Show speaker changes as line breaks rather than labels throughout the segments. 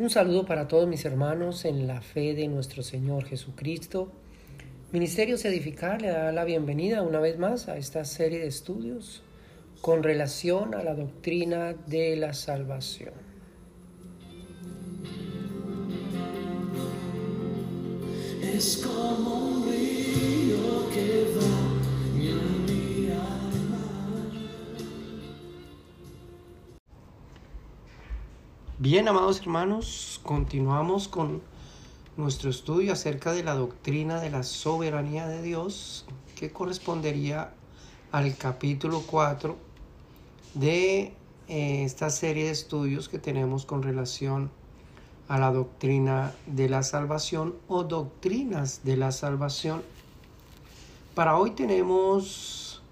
Un saludo para todos mis hermanos en la fe de nuestro Señor Jesucristo. Ministerios Edificar le da la bienvenida una vez más a esta serie de estudios con relación a la doctrina de la salvación.
Es como un río que
Bien, amados hermanos, continuamos con nuestro estudio acerca de la doctrina de la soberanía de Dios, que correspondería al capítulo 4 de eh, esta serie de estudios que tenemos con relación a la doctrina de la salvación o doctrinas de la salvación. Para hoy tenemos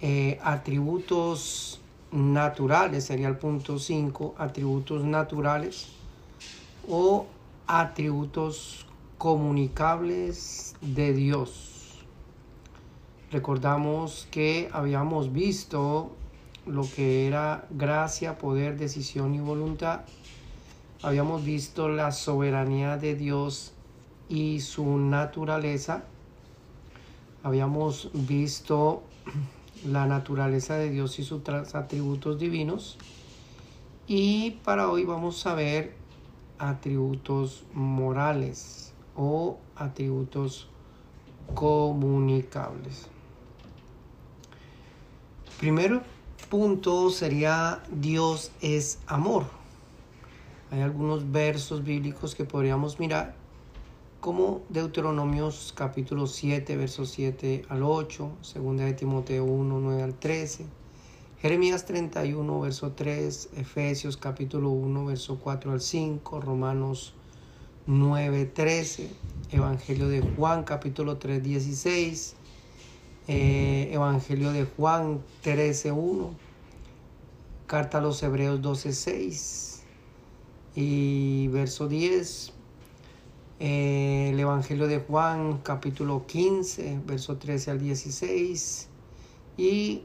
eh, atributos naturales, sería el punto 5, atributos naturales o atributos comunicables de Dios. Recordamos que habíamos visto lo que era gracia, poder, decisión y voluntad habíamos visto la soberanía de Dios y su naturaleza. Habíamos visto la naturaleza de Dios y sus atributos divinos. Y para hoy vamos a ver atributos morales o atributos comunicables. Primero punto sería Dios es amor. Hay algunos versos bíblicos que podríamos mirar, como Deuteronomios capítulo 7, versos 7 al 8, 2 de Timoteo 1, 9 al 13, Jeremías 31, verso 3, Efesios capítulo 1, verso 4 al 5, Romanos 9, 13, Evangelio de Juan capítulo 3, 16, eh, Evangelio de Juan 13, 1, Carta a los Hebreos 12, 6, y verso 10, eh, el Evangelio de Juan capítulo 15, verso 13 al 16 y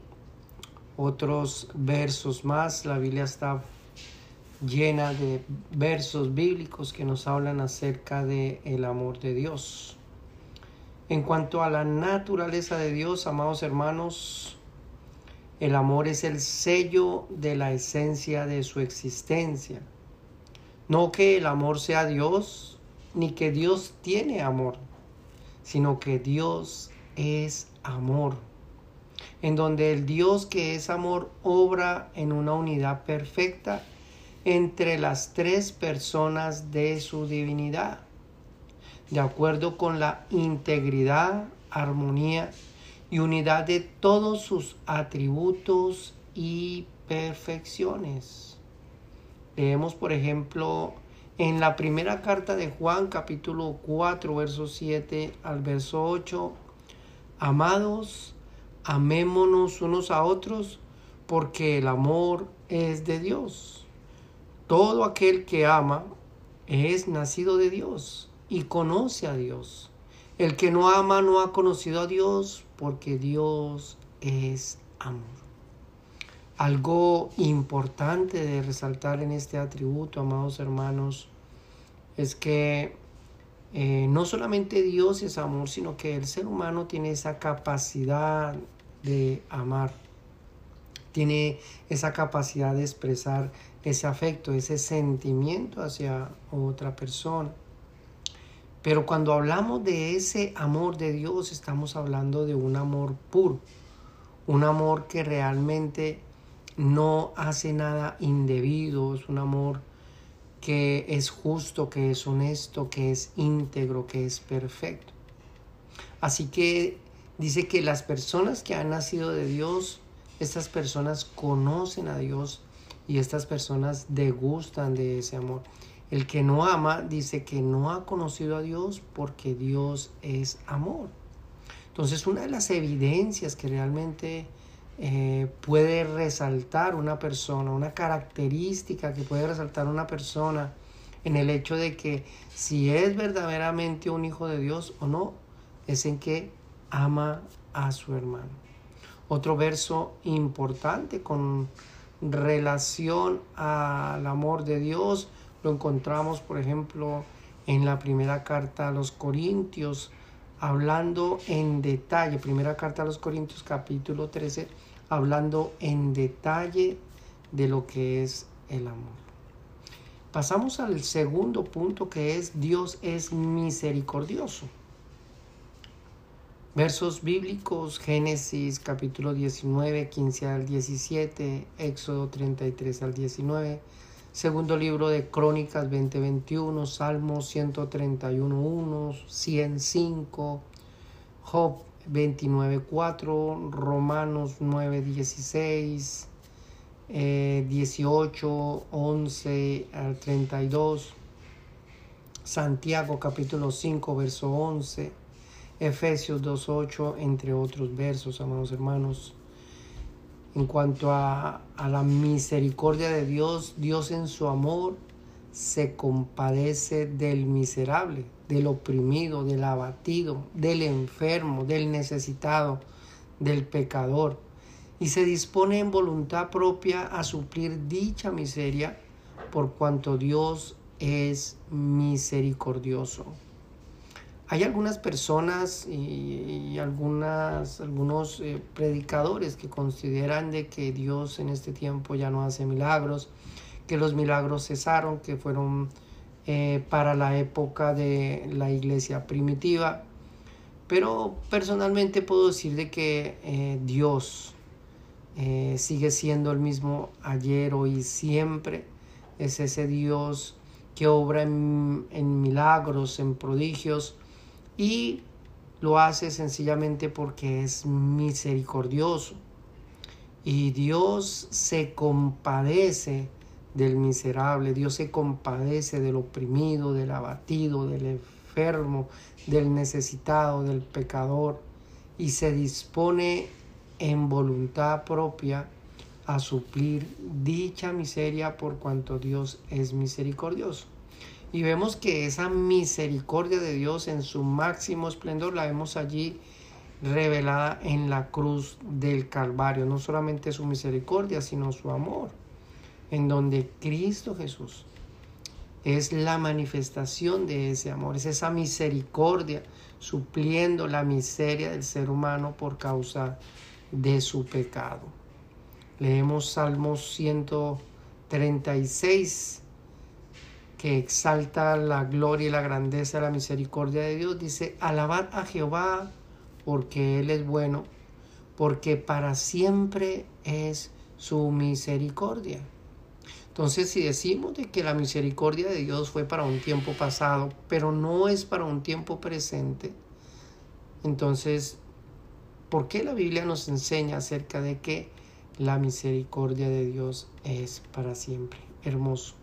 otros versos más. La Biblia está llena de versos bíblicos que nos hablan acerca de el amor de Dios. En cuanto a la naturaleza de Dios, amados hermanos, el amor es el sello de la esencia de su existencia. No que el amor sea Dios, ni que Dios tiene amor, sino que Dios es amor. En donde el Dios que es amor obra en una unidad perfecta entre las tres personas de su divinidad, de acuerdo con la integridad, armonía y unidad de todos sus atributos y perfecciones. Leemos, por ejemplo, en la primera carta de Juan, capítulo 4, verso 7 al verso 8, Amados, amémonos unos a otros, porque el amor es de Dios. Todo aquel que ama es nacido de Dios y conoce a Dios. El que no ama no ha conocido a Dios, porque Dios es amor. Algo importante de resaltar en este atributo, amados hermanos, es que eh, no solamente Dios es amor, sino que el ser humano tiene esa capacidad de amar, tiene esa capacidad de expresar ese afecto, ese sentimiento hacia otra persona. Pero cuando hablamos de ese amor de Dios, estamos hablando de un amor puro, un amor que realmente no hace nada indebido, es un amor que es justo, que es honesto, que es íntegro, que es perfecto. Así que dice que las personas que han nacido de Dios, estas personas conocen a Dios y estas personas degustan de ese amor. El que no ama dice que no ha conocido a Dios porque Dios es amor. Entonces una de las evidencias que realmente eh, puede resaltar una persona, una característica que puede resaltar una persona en el hecho de que si es verdaderamente un hijo de Dios o no, es en que ama a su hermano. Otro verso importante con relación al amor de Dios, Lo encontramos, por ejemplo, en la primera carta a los Corintios, hablando en detalle, primera carta a los Corintios capítulo 13, hablando en detalle de lo que es el amor. Pasamos al segundo punto que es Dios es misericordioso. Versos bíblicos, Génesis capítulo 19, 15 al 17, Éxodo 33 al 19, segundo libro de Crónicas 20, 21, Salmos 131, 1, 105, Job 29, 4, Romanos 9, 16, 18, 11 al 32, Santiago capítulo 5, verso 11, Efesios 2, 8, entre otros versos, amados hermanos. En cuanto a, a la misericordia de Dios, Dios en su amor se compadece del miserable, del oprimido, del abatido, del enfermo, del necesitado, del pecador y se dispone en voluntad propia a suplir dicha miseria por cuanto Dios es misericordioso. Hay algunas personas y, algunas, algunos eh, predicadores que consideran de que Dios en este tiempo ya no hace milagros, que los milagros cesaron, que fueron eh, para la época de la iglesia primitiva. Pero personalmente puedo decir de que eh, Dios, eh, sigue siendo el mismo ayer, hoy siempre. Es ese Dios que obra en, en milagros, en prodigios y lo hace sencillamente porque es misericordioso. Y Dios se compadece del miserable, Dios se compadece del oprimido, del abatido, del enfermo, del necesitado, del pecador, y se dispone en voluntad propia a suplir dicha miseria por cuanto Dios es misericordioso. Y vemos que esa misericordia de Dios en su máximo esplendor la vemos allí revelada en la cruz del Calvario. No solamente su misericordia, sino su amor, en donde Cristo Jesús es la manifestación de ese amor, es esa misericordia supliendo la miseria del ser humano por causa de su pecado. Leemos Salmos 136 que exalta la gloria y la grandeza, la misericordia de Dios. Dice, alabad a Jehová porque Él es bueno, porque para siempre es su misericordia. Entonces, si decimos de que la misericordia de Dios fue para un tiempo pasado, pero no es para un tiempo presente, entonces ¿Por qué la Biblia nos enseña acerca de que la misericordia de Dios es para siempre? Hermoso.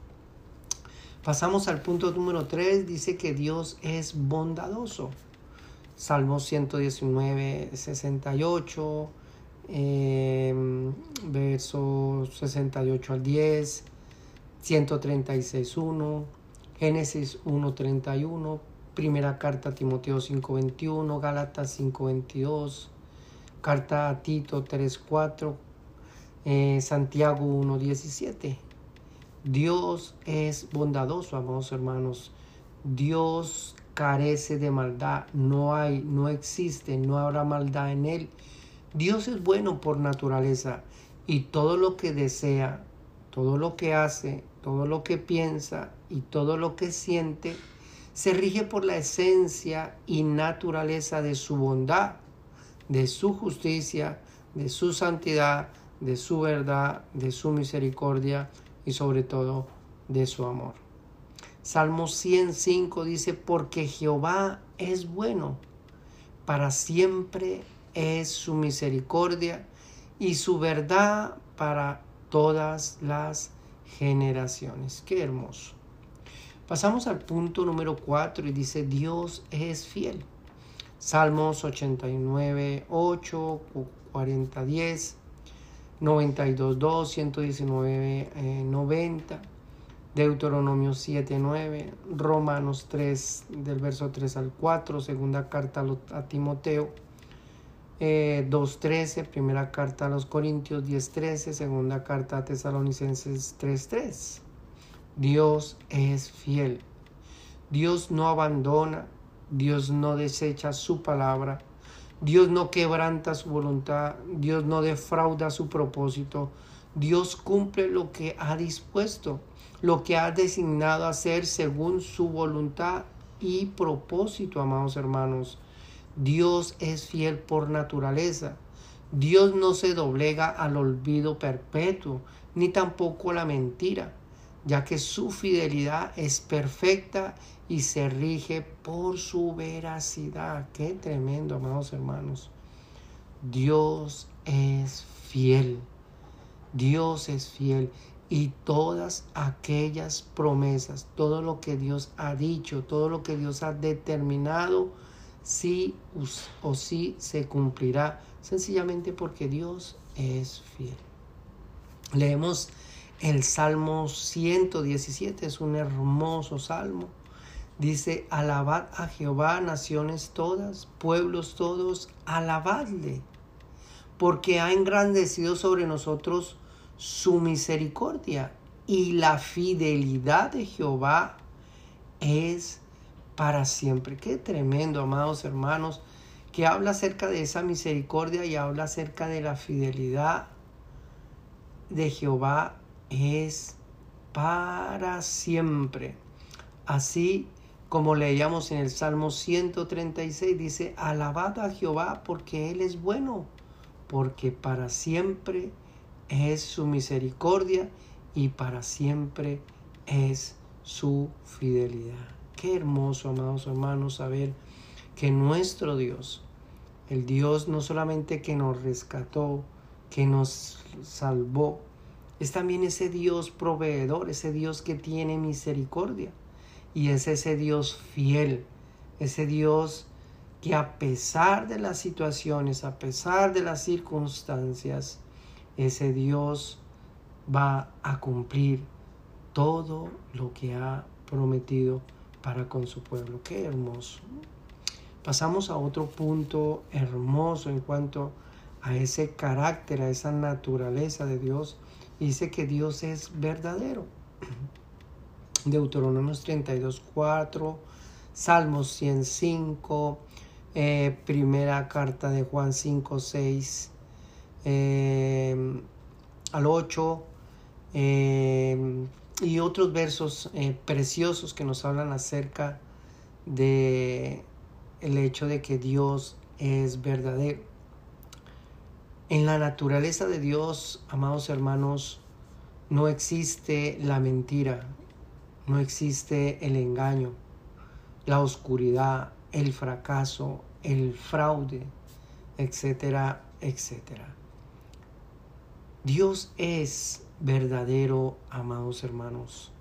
Pasamos al punto número 3, dice que Dios es bondadoso. Salmo 119, 68, eh, versos 68 al 10, 136, 1, Génesis 1, 31, primera carta a Timoteo 5, 21, Gálatas 5, 22, Carta a Tito 3.4, eh, Santiago 1.17. Dios es bondadoso, amados hermanos. Dios carece de maldad. No hay, no existe, no habrá maldad en él. Dios es bueno por naturaleza y todo lo que desea, todo lo que hace, todo lo que piensa y todo lo que siente se rige por la esencia y naturaleza de su bondad de su justicia, de su santidad, de su verdad, de su misericordia y sobre todo de su amor. Salmo 105 dice, porque Jehová es bueno, para siempre es su misericordia y su verdad para todas las generaciones. Qué hermoso. Pasamos al punto número 4 y dice, Dios es fiel. Salmos 89, 8, 40, 10, 92, 2, 119, 90, Deuteronomio 7, 9, Romanos 3, del verso 3 al 4, segunda carta a Timoteo, eh, 2.13, primera carta a los Corintios 10.13, segunda carta a Tesalonicenses 3.3. Dios es fiel. Dios no abandona, Dios no desecha su palabra, Dios no quebranta su voluntad, Dios no defrauda su propósito, Dios cumple lo que ha dispuesto, lo que ha designado hacer según su voluntad y propósito, amados hermanos. Dios es fiel por naturaleza. Dios no se doblega al olvido perpetuo, ni tampoco a la mentira, ya que su fidelidad es perfecta y se rige por su veracidad. Qué tremendo, amados hermanos. Dios es fiel. Dios es fiel y todas aquellas promesas, todo lo que Dios ha dicho, todo lo que Dios ha determinado, sí o sí se cumplirá, sencillamente porque Dios es fiel. Leemos el Salmo 117, es un hermoso salmo. Dice, alabad a Jehová, naciones todas, pueblos todos, alabadle, porque ha engrandecido sobre nosotros su misericordia y la fidelidad de Jehová es para siempre. Qué tremendo, amados hermanos, que habla acerca de esa misericordia y habla acerca de la fidelidad de Jehová es para siempre. Así como leíamos en el Salmo 136, dice, alabad a Jehová porque Él es bueno, porque para siempre es su misericordia y para siempre es su fidelidad. Hermoso, amados hermanos, saber que nuestro Dios, el Dios no solamente que nos rescató, que nos salvó, es también ese Dios proveedor, ese Dios que tiene misericordia. Y es ese Dios fiel, ese Dios que a pesar de las situaciones, a pesar de las circunstancias, ese Dios va a cumplir todo lo que ha prometido para con su pueblo. Qué hermoso. Pasamos a otro punto hermoso en cuanto a ese carácter, a esa naturaleza de Dios. Dice que Dios es verdadero. Deuteronomios 32, 4, Salmos 105, eh, primera carta de Juan 5, 6, eh, al 8 eh, y otros versos eh, preciosos que nos hablan acerca de el hecho de que Dios es verdadero. En la naturaleza de Dios, amados hermanos, no existe la mentira, no existe el engaño, la oscuridad, el fracaso, el fraude, etcétera, etcétera. Dios es verdadero, amados hermanos.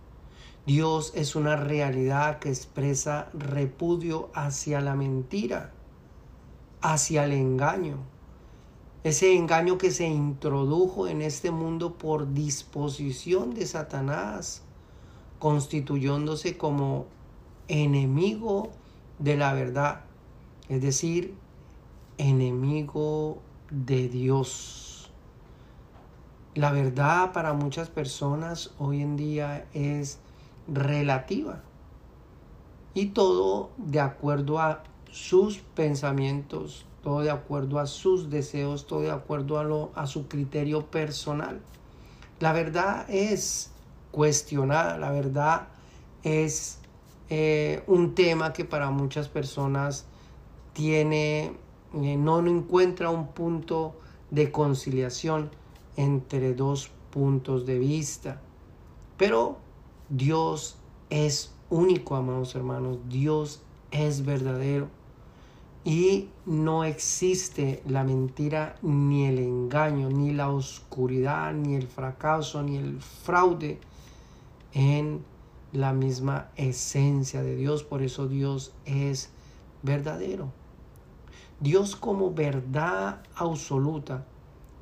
Dios es una realidad que expresa repudio hacia la mentira, hacia el engaño. Ese engaño que se introdujo en este mundo por disposición de Satanás, constituyéndose como enemigo de la verdad, es decir, enemigo de Dios. La verdad para muchas personas hoy en día es relativa y todo de acuerdo a sus pensamientos, todo de acuerdo a sus deseos, todo de acuerdo a, lo, a su criterio personal. La verdad es cuestionada, la verdad es eh, un tema que para muchas personas tiene, eh, no encuentra un punto de conciliación entre dos puntos de vista. Pero Dios es único, amados hermanos. Dios es verdadero. Y no existe la mentira, ni el engaño, ni la oscuridad, ni el fracaso, ni el fraude en la misma esencia de Dios. Por eso Dios es verdadero. Dios como verdad absoluta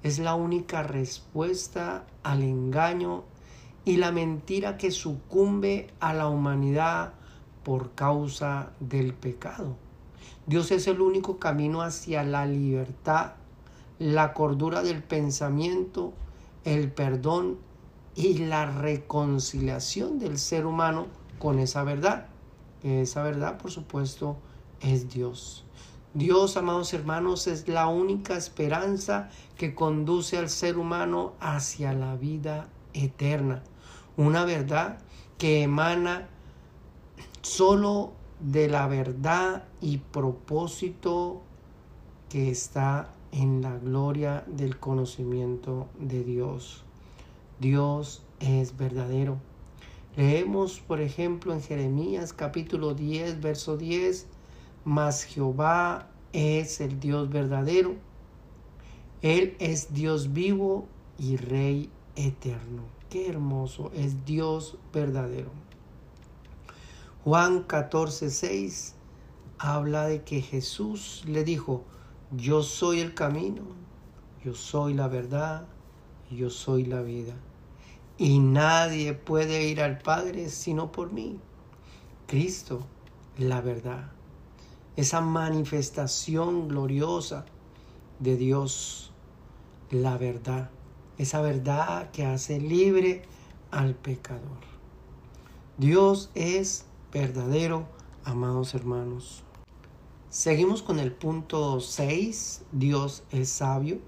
es la única respuesta al engaño y la mentira que sucumbe a la humanidad por causa del pecado. Dios es el único camino hacia la libertad, la cordura del pensamiento, el perdón y la reconciliación del ser humano con esa verdad. Esa verdad, por supuesto, es Dios. Dios, amados hermanos, es la única esperanza que conduce al ser humano hacia la vida eterna. Una verdad que emana solo de la verdad y propósito que está en la gloria del conocimiento de Dios. Dios es verdadero. Leemos, por ejemplo, en Jeremías capítulo 10, verso 10, mas Jehová es el Dios verdadero. Él es Dios vivo y Rey eterno. Qué hermoso, es Dios verdadero. Juan 14, 6 habla de que Jesús le dijo, yo soy el camino, yo soy la verdad, yo soy la vida. Y nadie puede ir al Padre sino por mí. Cristo, la verdad. Esa manifestación gloriosa de Dios, la verdad. Esa verdad que hace libre al pecador. Dios es verdadero, amados hermanos. Seguimos con el punto 6, Dios es sabio.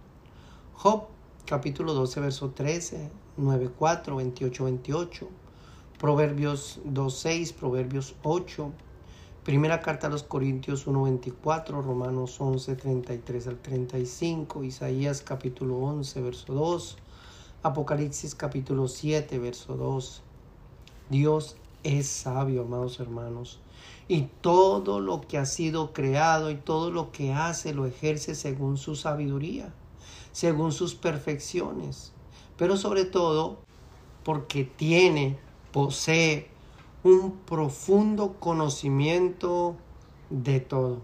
Job capítulo 12, verso 13, 9, 4, 28, 28. Proverbios 2, 6, Proverbios 8. Primera carta a los Corintios 1, 24, Romanos 11, 33 al 35, Isaías capítulo 11, verso 2, Apocalipsis capítulo 7, verso 2. Dios es sabio, amados hermanos. Y todo lo que ha sido creado y todo lo que hace lo ejerce según su sabiduría, según sus perfecciones. Pero sobre todo porque tiene, posee un profundo conocimiento de todo,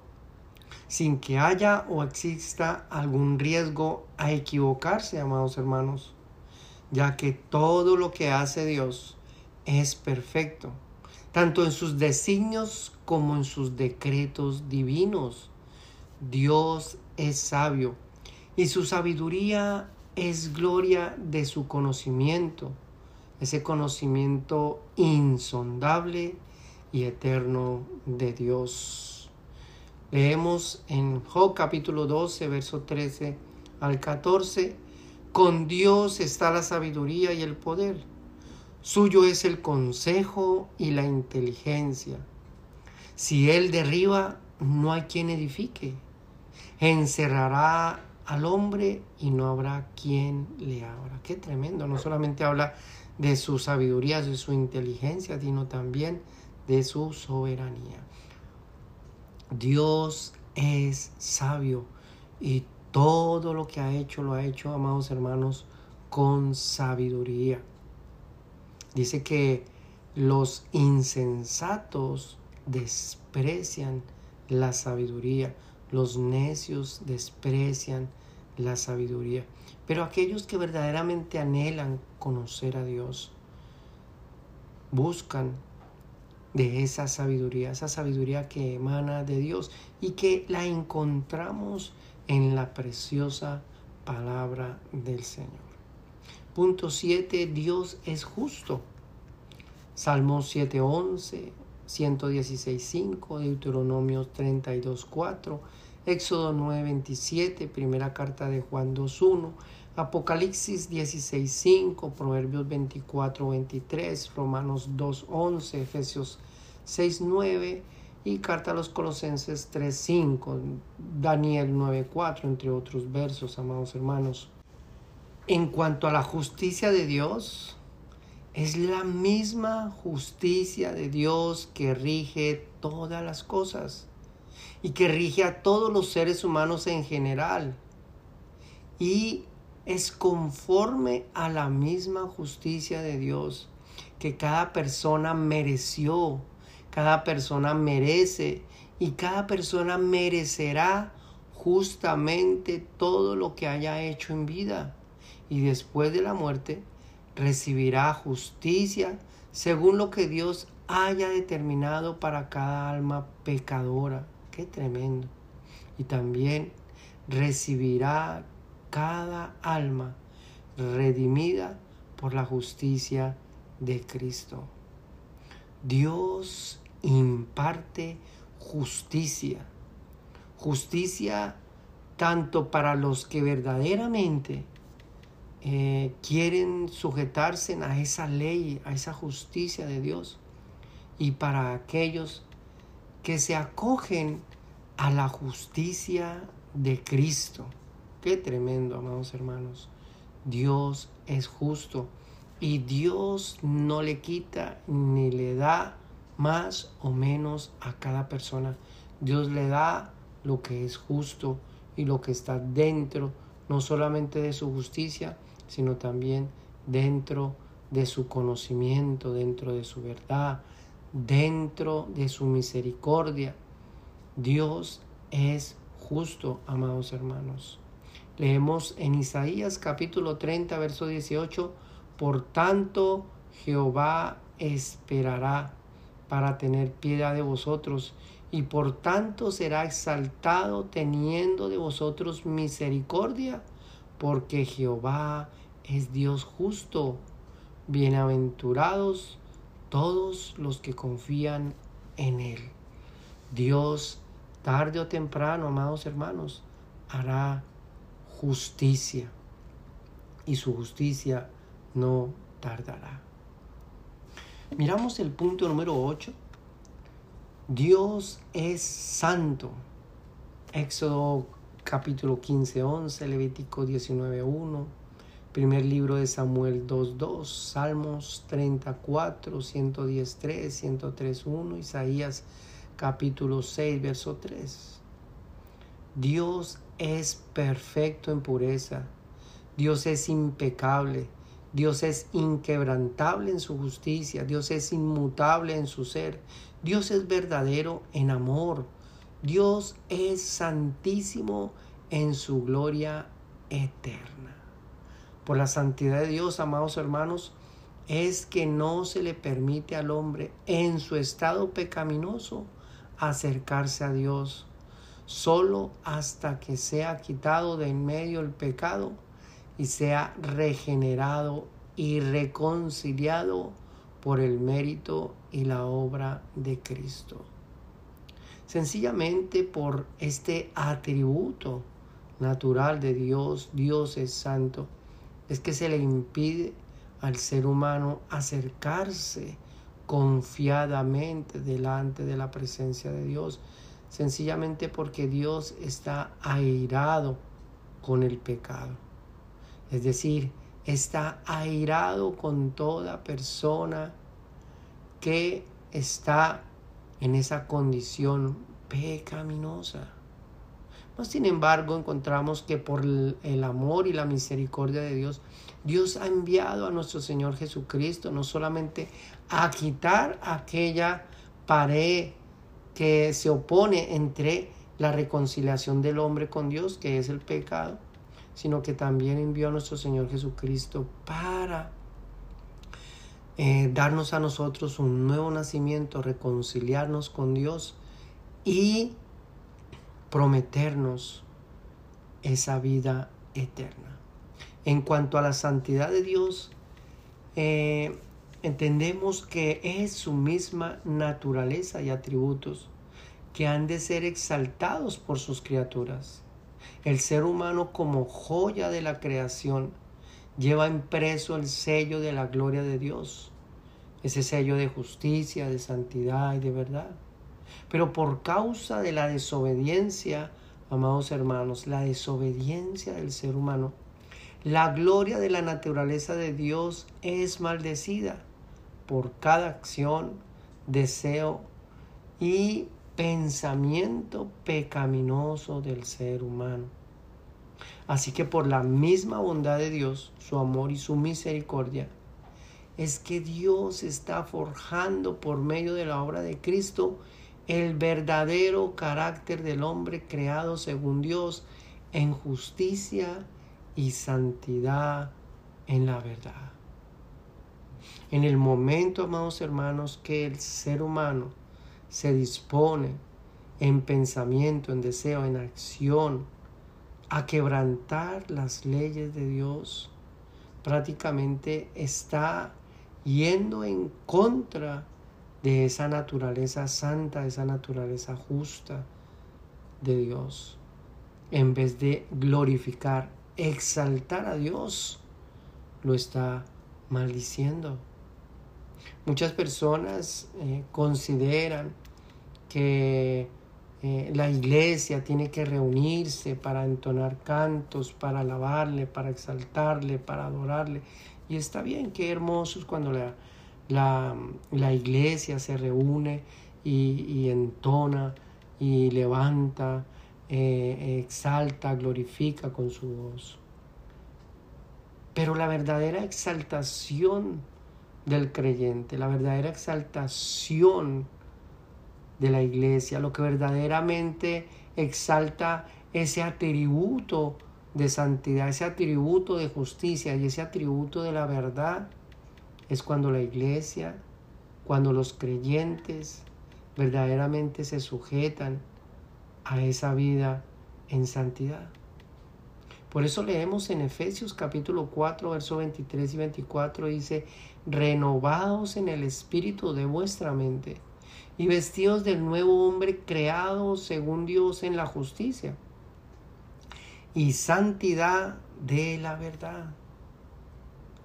sin que haya o exista algún riesgo a equivocarse, amados hermanos, ya que todo lo que hace Dios es perfecto, tanto en sus designios como en sus decretos divinos. Dios es sabio y su sabiduría es gloria de su conocimiento, ese conocimiento insondable y eterno de Dios. Leemos en Job capítulo 12, verso 13 al 14, con Dios está la sabiduría y el poder Suyo es el consejo y la inteligencia. Si Él derriba, no hay quien edifique. Encerrará al hombre y no habrá quien le abra. Qué tremendo. No solamente habla de su sabiduría, de su inteligencia, sino también de su soberanía. Dios es sabio y todo lo que ha hecho lo ha hecho, amados hermanos, con sabiduría. Dice que los insensatos desprecian la sabiduría, los necios desprecian la sabiduría. Pero aquellos que verdaderamente anhelan conocer a Dios, buscan de esa sabiduría, esa sabiduría que emana de Dios y que la encontramos en la preciosa palabra del Señor. Punto 7. Dios es justo. Salmos 7.11, 116.5, Deuteronomio 32.4, Éxodo 9.27, primera carta de Juan 2.1, Apocalipsis 16.5, Proverbios 24.23, Romanos 2.11, Efesios 6.9 y carta a los Colosenses 3.5, Daniel 9.4, entre otros versos, amados hermanos. En cuanto a la justicia de Dios, es la misma justicia de Dios que rige todas las cosas y que rige a todos los seres humanos en general. Y es conforme a la misma justicia de Dios que cada persona mereció, cada persona merece y cada persona merecerá justamente todo lo que haya hecho en vida y después de la muerte recibirá justicia según lo que Dios haya determinado para cada alma pecadora. Tremendo. Y también recibirá cada alma redimida por la justicia de Cristo. Dios imparte justicia. Justicia tanto para los que verdaderamente eh, quieren sujetarse a esa ley, a esa justicia de Dios, y para aquellos que se acogen a la justicia de Cristo. Qué tremendo, amados hermanos. Dios es justo y Dios no le quita ni le da más o menos a cada persona. Dios le da lo que es justo y lo que está dentro, no solamente de su justicia, sino también dentro de su conocimiento, dentro de su verdad, dentro de su misericordia. Dios es justo, amados hermanos. Leemos en Isaías capítulo 30, verso 18, por tanto Jehová esperará para tener piedad de vosotros, y por tanto será exaltado teniendo de vosotros misericordia, porque Jehová es Dios justo. Bienaventurados todos los que confían en Él. Dios, tarde o temprano, amados hermanos, hará justicia y su justicia no tardará. Miramos el punto número 8. Dios es santo. Éxodo capítulo 15, 11, Levítico 19, 1, primer libro de Samuel 2, 2, Salmos 34, 110, 3, 103, 1, Isaías capítulo 6, verso 3. Dios es perfecto en pureza. Dios es impecable. Dios es inquebrantable en su justicia. Dios es inmutable en su ser. Dios es verdadero en amor. Dios es santísimo en su gloria eterna. Por la santidad de Dios, amados hermanos, es que no se le permite al hombre en su estado pecaminoso acercarse a Dios solo hasta que sea quitado de en medio el pecado y sea regenerado y reconciliado por el mérito y la obra de Cristo. Sencillamente por este atributo natural de Dios, Dios es santo, es que se le impide al ser humano acercarse confiadamente delante de la presencia de Dios sencillamente porque Dios está airado con el pecado. Es decir, está airado con toda persona que está en esa condición pecaminosa. Sin embargo, encontramos que por el amor y la misericordia de Dios, Dios ha enviado a nuestro Señor Jesucristo no solamente a quitar aquella pared que se opone entre la reconciliación del hombre con Dios, que es el pecado, sino que también envió a nuestro Señor Jesucristo para eh, darnos a nosotros un nuevo nacimiento, reconciliarnos con Dios y prometernos esa vida eterna. En cuanto a la santidad de Dios, eh, entendemos que es su misma naturaleza y atributos que han de ser exaltados por sus criaturas. El ser humano como joya de la creación lleva impreso el sello de la gloria de Dios, ese sello de justicia, de santidad y de verdad. Pero por causa de la desobediencia, amados hermanos, la desobediencia del ser humano, la gloria de la naturaleza de Dios es maldecida por cada acción, deseo y pensamiento pecaminoso del ser humano. Así que por la misma bondad de Dios, su amor y su misericordia, es que Dios está forjando por medio de la obra de Cristo el verdadero carácter del hombre creado según Dios en justicia y santidad en la verdad. En el momento, amados hermanos, que el ser humano se dispone en pensamiento, en deseo, en acción, a quebrantar las leyes de Dios, prácticamente está yendo en contra de esa naturaleza santa, de esa naturaleza justa de Dios. En vez de glorificar, exaltar a Dios, lo está maldiciendo. Muchas personas eh, consideran que eh, la iglesia tiene que reunirse para entonar cantos, para alabarle, para exaltarle, para adorarle. Y está bien, qué hermoso es cuando la, la, iglesia se reúne y, entona y levanta, eh, exalta, glorifica con su voz. Pero la verdadera exaltación del creyente, la verdadera exaltación de la iglesia, lo que verdaderamente exalta ese atributo de santidad, ese atributo de justicia y ese atributo de la verdad, es cuando la iglesia, cuando los creyentes verdaderamente se sujetan a esa vida en santidad. Por eso leemos en Efesios capítulo 4, verso 23 y 24, dice, renovados en el espíritu de vuestra mente y vestidos del nuevo hombre creado según Dios en la justicia y santidad de la verdad.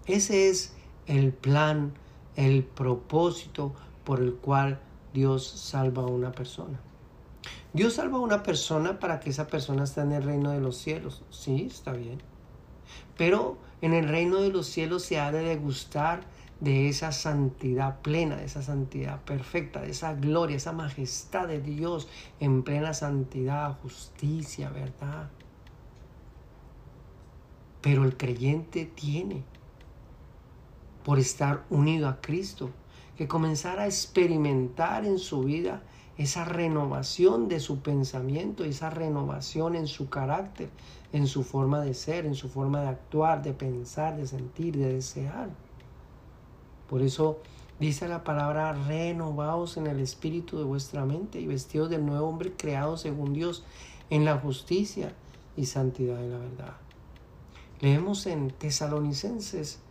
Ese es el plan, el propósito por el cual Dios salva a una persona. Dios salva a una persona para que esa persona esté en el reino de los cielos. Sí, está bien. Pero en el reino de los cielos se ha de degustar de esa santidad plena, de esa santidad perfecta, de esa gloria, esa majestad de Dios en plena santidad, justicia, verdad. Pero el creyente tiene, por estar unido a Cristo, que comenzar a experimentar en su vida esa renovación de su pensamiento, esa renovación en su carácter, en su forma de ser, en su forma de actuar, de pensar, de sentir, de desear. Por eso dice la palabra renovaos en el espíritu de vuestra mente y vestidos del nuevo hombre creado según Dios en la justicia y santidad de la verdad. Leemos en Tesalonicenses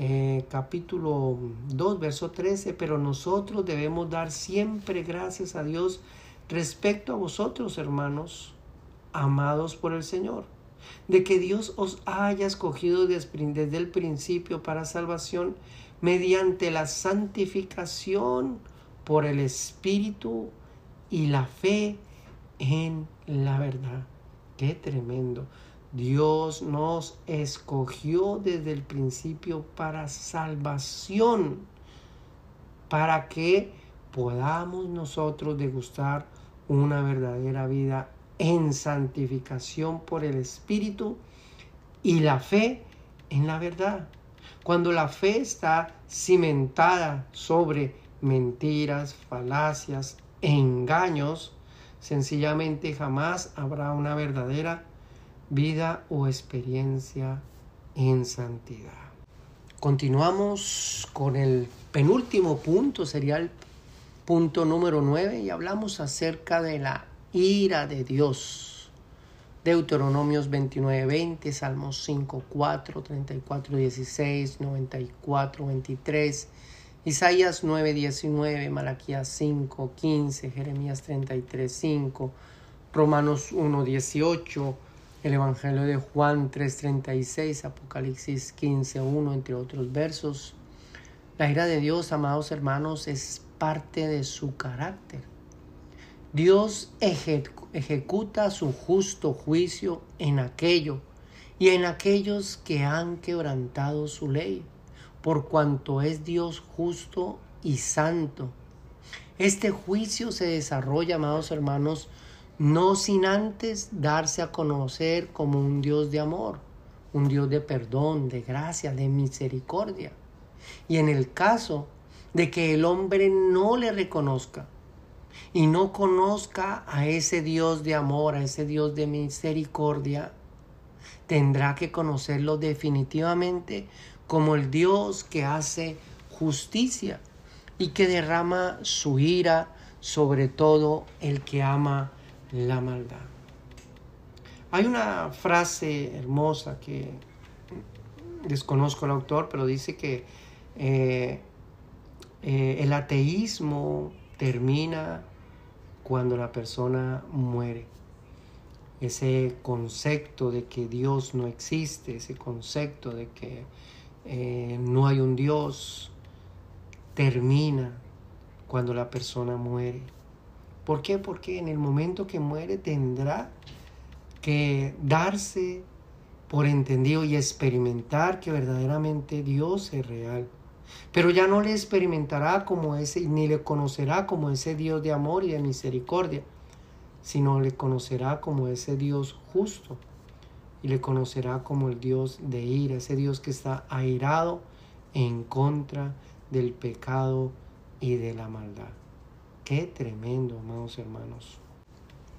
eh, capítulo 2, verso 13, pero nosotros debemos dar siempre gracias a Dios respecto a vosotros, hermanos, amados por el Señor, de que Dios os haya escogido desde el principio para salvación mediante la santificación por el Espíritu y la fe en la verdad. Qué tremendo. Dios nos escogió desde el principio para salvación, para que podamos nosotros degustar una verdadera vida en santificación por el Espíritu y la fe en la verdad. Cuando la fe está cimentada sobre mentiras, falacias, engaños, sencillamente jamás habrá una verdadera vida o experiencia en santidad. Continuamos con el penúltimo punto, sería el punto número 9, y hablamos acerca de la ira de Dios. Deuteronomios 29, 20, Salmos 5, 4, 34, 16, 94, 23, Isaías 9, 19, Malaquías 5, 15, Jeremías 33, 5, Romanos 1, 18, el Evangelio de Juan 3:36, Apocalipsis 15:1, entre otros versos. La ira de Dios, amados hermanos, es parte de su carácter. Dios ejecuta su justo juicio en aquello y en aquellos que han quebrantado su ley, por cuanto es Dios justo y santo. Este juicio se desarrolla, amados hermanos, no sin antes darse a conocer como un Dios de amor, un Dios de perdón, de gracia, de misericordia. Y en el caso de que el hombre no le reconozca y no conozca a ese Dios de amor, a ese Dios de misericordia, tendrá que conocerlo definitivamente como el Dios que hace justicia y que derrama su ira sobre todo el que ama la maldad. Hay una frase hermosa que desconozco el autor, pero dice que eh, eh, el ateísmo termina cuando la persona muere. Ese concepto de que Dios no existe, ese concepto de que eh, no hay un Dios, termina cuando la persona muere. ¿Por qué? Porque en el momento que muere tendrá que darse por entendido y experimentar que verdaderamente Dios es real. Pero ya no le experimentará como ese, ni le conocerá como ese Dios de amor y de misericordia, sino le conocerá como ese Dios justo y le conocerá como el Dios de ira, ese Dios que está airado en contra del pecado y de la maldad. Qué tremendo, amados hermanos.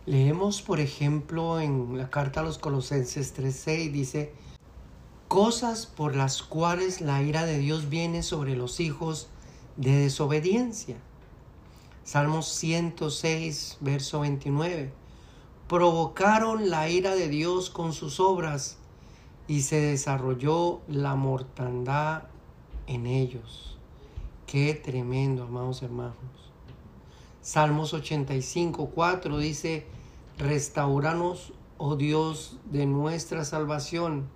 Leemos, por ejemplo, en la carta a los Colosenses 3:6 dice, cosas por las cuales la ira de Dios viene sobre los hijos de desobediencia. Salmos 106, verso 29. Provocaron la ira de Dios con sus obras y se desarrolló la mortandad en ellos. Qué tremendo, amados hermanos. Salmos 85, 4 dice, restauranos, oh Dios, de nuestra salvación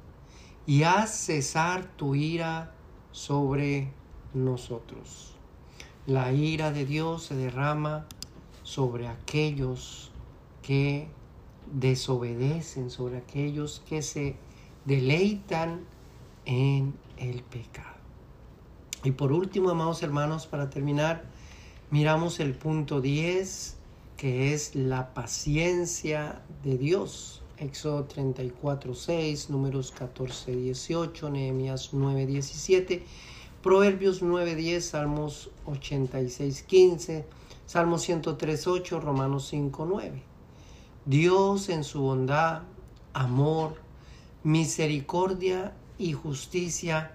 y haz cesar tu ira sobre nosotros. La ira de Dios se derrama sobre aquellos que desobedecen, sobre aquellos que se deleitan en el pecado. Y por último, amados hermanos, para terminar, miramos el punto 10, que es la paciencia de Dios. Éxodo 34, 6, números 14, 18, Nehemías 9, 17, Proverbios 9, 10, Salmos 86, 15, Salmos 103, 8, Romanos 5, 9. Dios en su bondad, amor, misericordia y justicia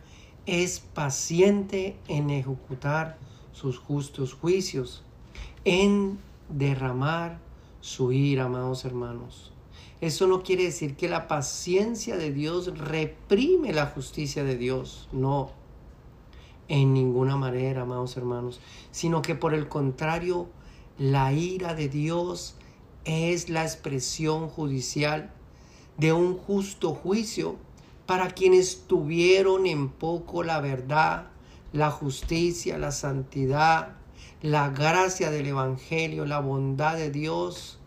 es paciente en ejecutar sus justos juicios, en derramar su ira, amados hermanos. Eso no quiere decir que la paciencia de Dios reprime la justicia de Dios, no, en ninguna manera, amados hermanos, sino que por el contrario, la ira de Dios es la expresión judicial de un justo juicio para quienes tuvieron en poco la verdad, la justicia, la santidad, la gracia del Evangelio, la bondad de Dios.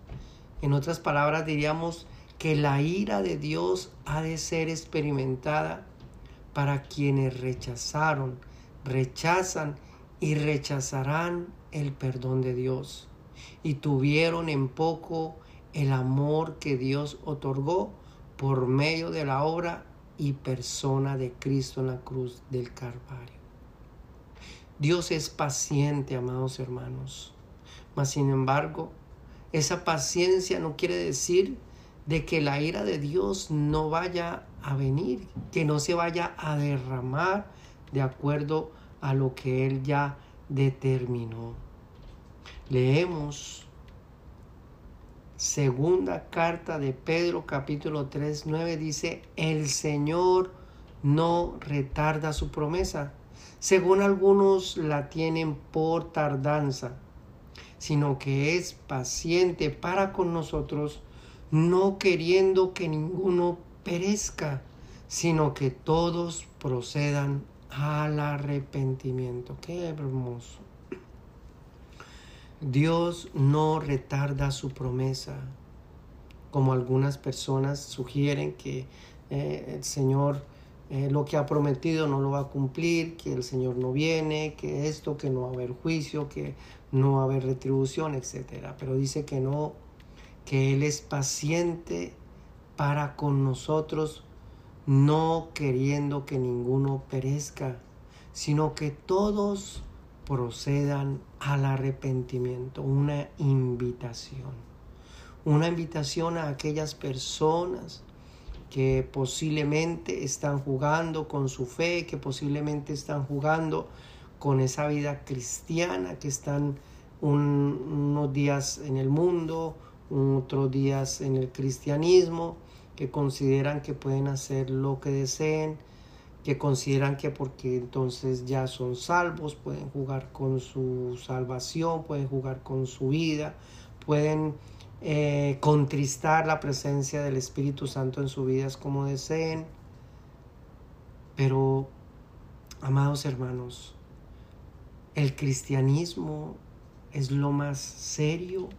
En otras palabras diríamos que la ira de Dios ha de ser experimentada para quienes rechazaron, rechazan y rechazarán el perdón de Dios y tuvieron en poco el amor que Dios otorgó por medio de la obra y persona de Cristo en la cruz del Calvario. Dios es paciente, amados hermanos. Mas sin embargo, esa paciencia no quiere decir de que la ira de Dios no vaya a venir, que no se vaya a derramar de acuerdo a lo que Él ya determinó. Leemos segunda carta de Pedro capítulo 3, 9 dice, el Señor no retarda su promesa según algunos la tienen por tardanza, sino que es paciente para con nosotros, no queriendo que ninguno perezca, sino que todos procedan al arrepentimiento. Qué hermoso. Dios no retarda su promesa, como algunas personas sugieren que eh, el Señor eh, lo que ha prometido no lo va a cumplir, que el Señor no viene, que esto, que no va a haber juicio, que no va a haber retribución, etc. Pero dice que no, que Él es paciente para con nosotros, no queriendo que ninguno perezca, sino que todos procedan al arrepentimiento, una invitación, una invitación a aquellas personas que posiblemente están jugando con su fe, que posiblemente están jugando con esa vida cristiana, que están unos días en el mundo, otros días en el cristianismo, que consideran que pueden hacer lo que deseen, que consideran que porque entonces ya son salvos, pueden jugar con su salvación, pueden jugar con su vida, pueden eh, contristar la presencia del Espíritu Santo en sus vidas como deseen. Pero, amados hermanos, el cristianismo es lo más serio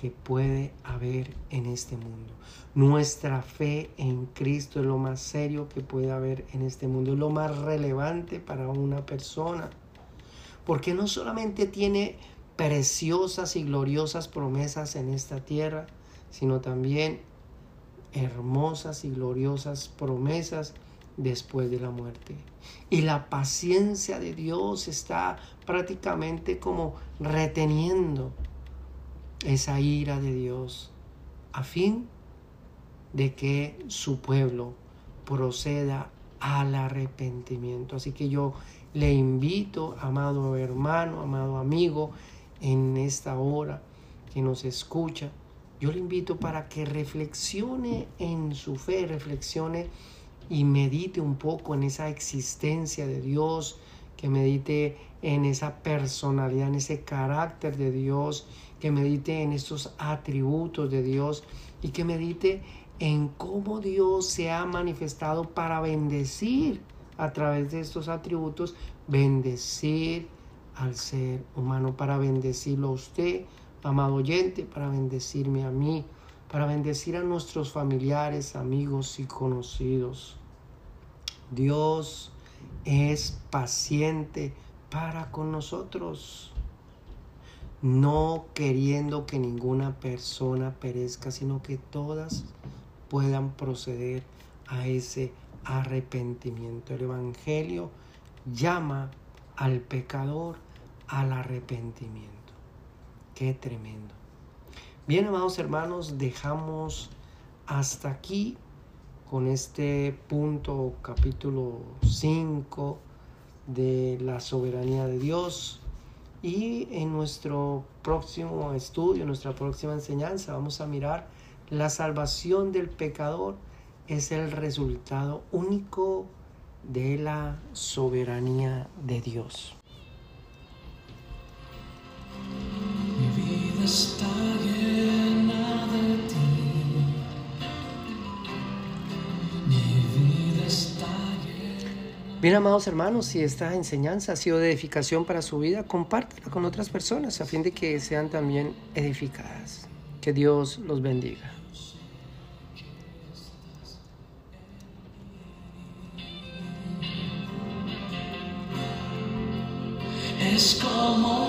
que puede haber en este mundo. Nuestra fe en Cristo es lo más serio que puede haber en este mundo, es lo más relevante para una persona, porque no solamente tiene preciosas y gloriosas promesas en esta tierra, sino también hermosas y gloriosas promesas después de la muerte. Y la paciencia de Dios está prácticamente como reteniendo esa ira de Dios a fin de que su pueblo proceda al arrepentimiento. Así que yo le invito, amado hermano, amado amigo, en esta hora que nos escucha, yo le invito para que reflexione en su fe, reflexione y medite un poco en esa existencia de Dios, que medite en esa personalidad, en ese carácter de Dios, que medite en estos atributos de Dios y que medite en cómo Dios se ha manifestado para bendecir a través de estos atributos, bendecir al ser humano, para bendecirlo a usted, amado oyente, para bendecirme a mí, para bendecir a nuestros familiares, amigos y conocidos. Dios es paciente para con nosotros, no queriendo que ninguna persona perezca, sino que todas puedan proceder a ese arrepentimiento. El Evangelio llama al pecador al arrepentimiento. Qué tremendo. Bien, amados hermanos, dejamos hasta aquí con este punto, capítulo 5 de la soberanía de Dios. Y en nuestro próximo estudio, nuestra próxima enseñanza, vamos a mirar la salvación del pecador es el resultado único de la soberanía de Dios.
Está llena de ti. Mi vida está llena.
Bien, amados hermanos, si esta enseñanza ha sido de edificación para su vida, compártela con otras personas a fin de que sean también edificadas. Que Dios los bendiga.
Es como